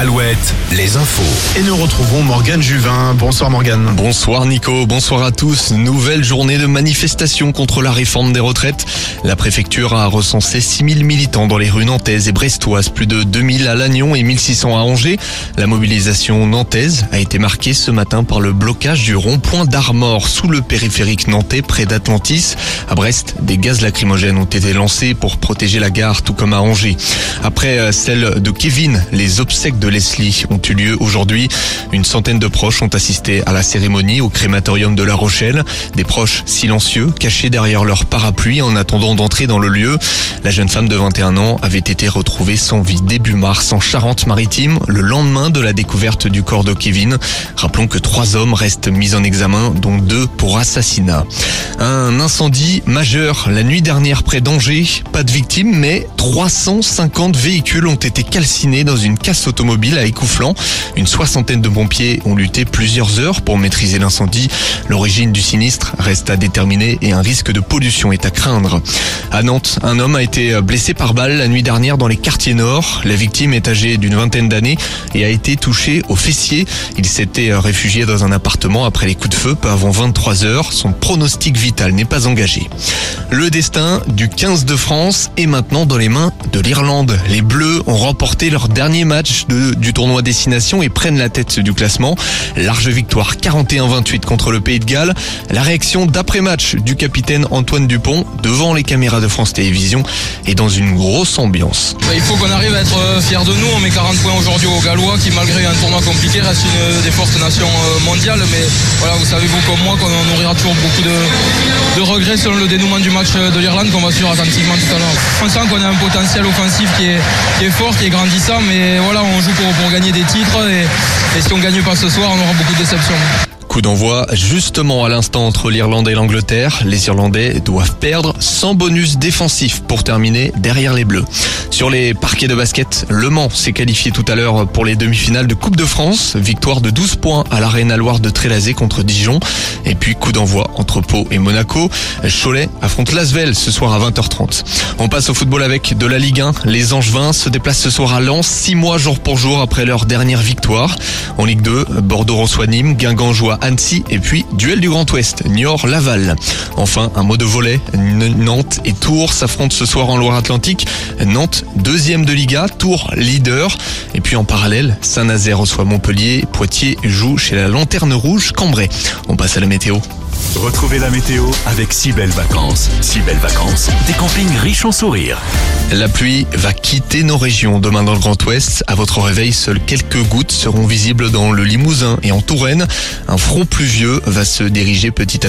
Alouette, les infos. Et nous retrouvons Morgane Juvin. Bonsoir Morgane. Bonsoir Nico, bonsoir à tous. Nouvelle journée de manifestation contre la réforme des retraites. La préfecture a recensé 6000 militants dans les rues nantaises et brestoises, plus de 2000 à Lannion et 1600 à Angers. La mobilisation nantaise a été marquée ce matin par le blocage du rond-point d'Armor sous le périphérique nantais près d'Atlantis. À Brest, des gaz lacrymogènes ont été lancés pour protéger la gare, tout comme à Angers. Après euh, celle de Kevin, les obsèques de Leslie ont eu lieu aujourd'hui. Une centaine de proches ont assisté à la cérémonie au crématorium de La Rochelle. Des proches silencieux, cachés derrière leur parapluie en attendant d'entrer dans le lieu. La jeune femme de 21 ans avait été retrouvée sans vie début mars en Charente-Maritime, le lendemain de la découverte du corps de Kevin. Rappelons que trois hommes restent mis en examen, dont deux pour assassinat. Un incendie majeur la nuit dernière près d'Angers. Pas de victimes, mais 350 véhicules ont été calcinés dans une casse automobile à Écouflant. Une soixantaine de pompiers ont lutté plusieurs heures pour maîtriser l'incendie. L'origine du sinistre reste à déterminer et un risque de pollution est à craindre. À Nantes, un homme a été blessé par balle la nuit dernière dans les quartiers nord. La victime est âgée d'une vingtaine d'années et a été touché au fessier. Il s'était réfugié dans un appartement après les coups de feu peu avant 23 heures. Son pronostic vital n'est pas engagé. Le destin du 15 de France est maintenant dans les mains de l'Irlande. Les Bleus ont remporté leur dernier match de- du tournoi destination et prennent la tête du classement. Large victoire 41-28 contre le Pays de Galles. La réaction d'après-match du capitaine Antoine Dupont devant les caméras de France Télévisions est dans une grosse ambiance. Bah, Il faut qu'on arrive à être euh, fiers de nous. On met 40 points aujourd'hui aux Gallois qui, malgré un tournoi compliqué, reste une des fortes nations euh, mondiales. Mais voilà, vous savez, vous comme moi, qu'on nourrira toujours beaucoup de, regrets selon le dénouement du match euh, de l'Irlande qu'on va suivre attentivement tout à l'heure. On sent qu'on a un potentiel offensif qui est, qui est fort, qui est grandissant. Mais voilà, on joue pour, gagner des titres. Et, et si on gagne pas ce soir, on aura beaucoup de déceptions. Coup d'envoi justement à l'instant entre l'Irlande et l'Angleterre. Les Irlandais doivent perdre sans bonus défensif pour terminer derrière les Bleus. Sur les parquets de basket, Le Mans s'est qualifié tout à l'heure pour les demi-finales de Coupe de France. Victoire de 12 points à l'Arena Loire de Trélazé contre Dijon. Et puis coup d'envoi entre Pau et Monaco. Cholet affronte Lasvel ce soir à 20h30. On passe au football avec de la Ligue 1. Les Angevins se déplacent ce soir à Lens, 6 mois jour pour jour après leur dernière victoire. En Ligue 2, Bordeaux reçoit Nîmes, Guingamp Annecy et puis duel du Grand Ouest, Niort-Laval. Enfin, un mot de volet, Nantes et Tours s'affrontent ce soir en Loire-Atlantique. Nantes, deuxième de Liga, Tours, leader. Et puis en parallèle, Saint-Nazaire reçoit Montpellier, Poitiers joue chez la Lanterne Rouge, Cambrai. On passe à la météo. Retrouvez la météo avec si belles vacances. Si belles vacances, des campings riches en sourires. La pluie va quitter nos régions demain dans le Grand Ouest. À votre réveil, seules quelques gouttes seront visibles dans le Limousin et en Touraine. Un front pluvieux va se diriger petit à petit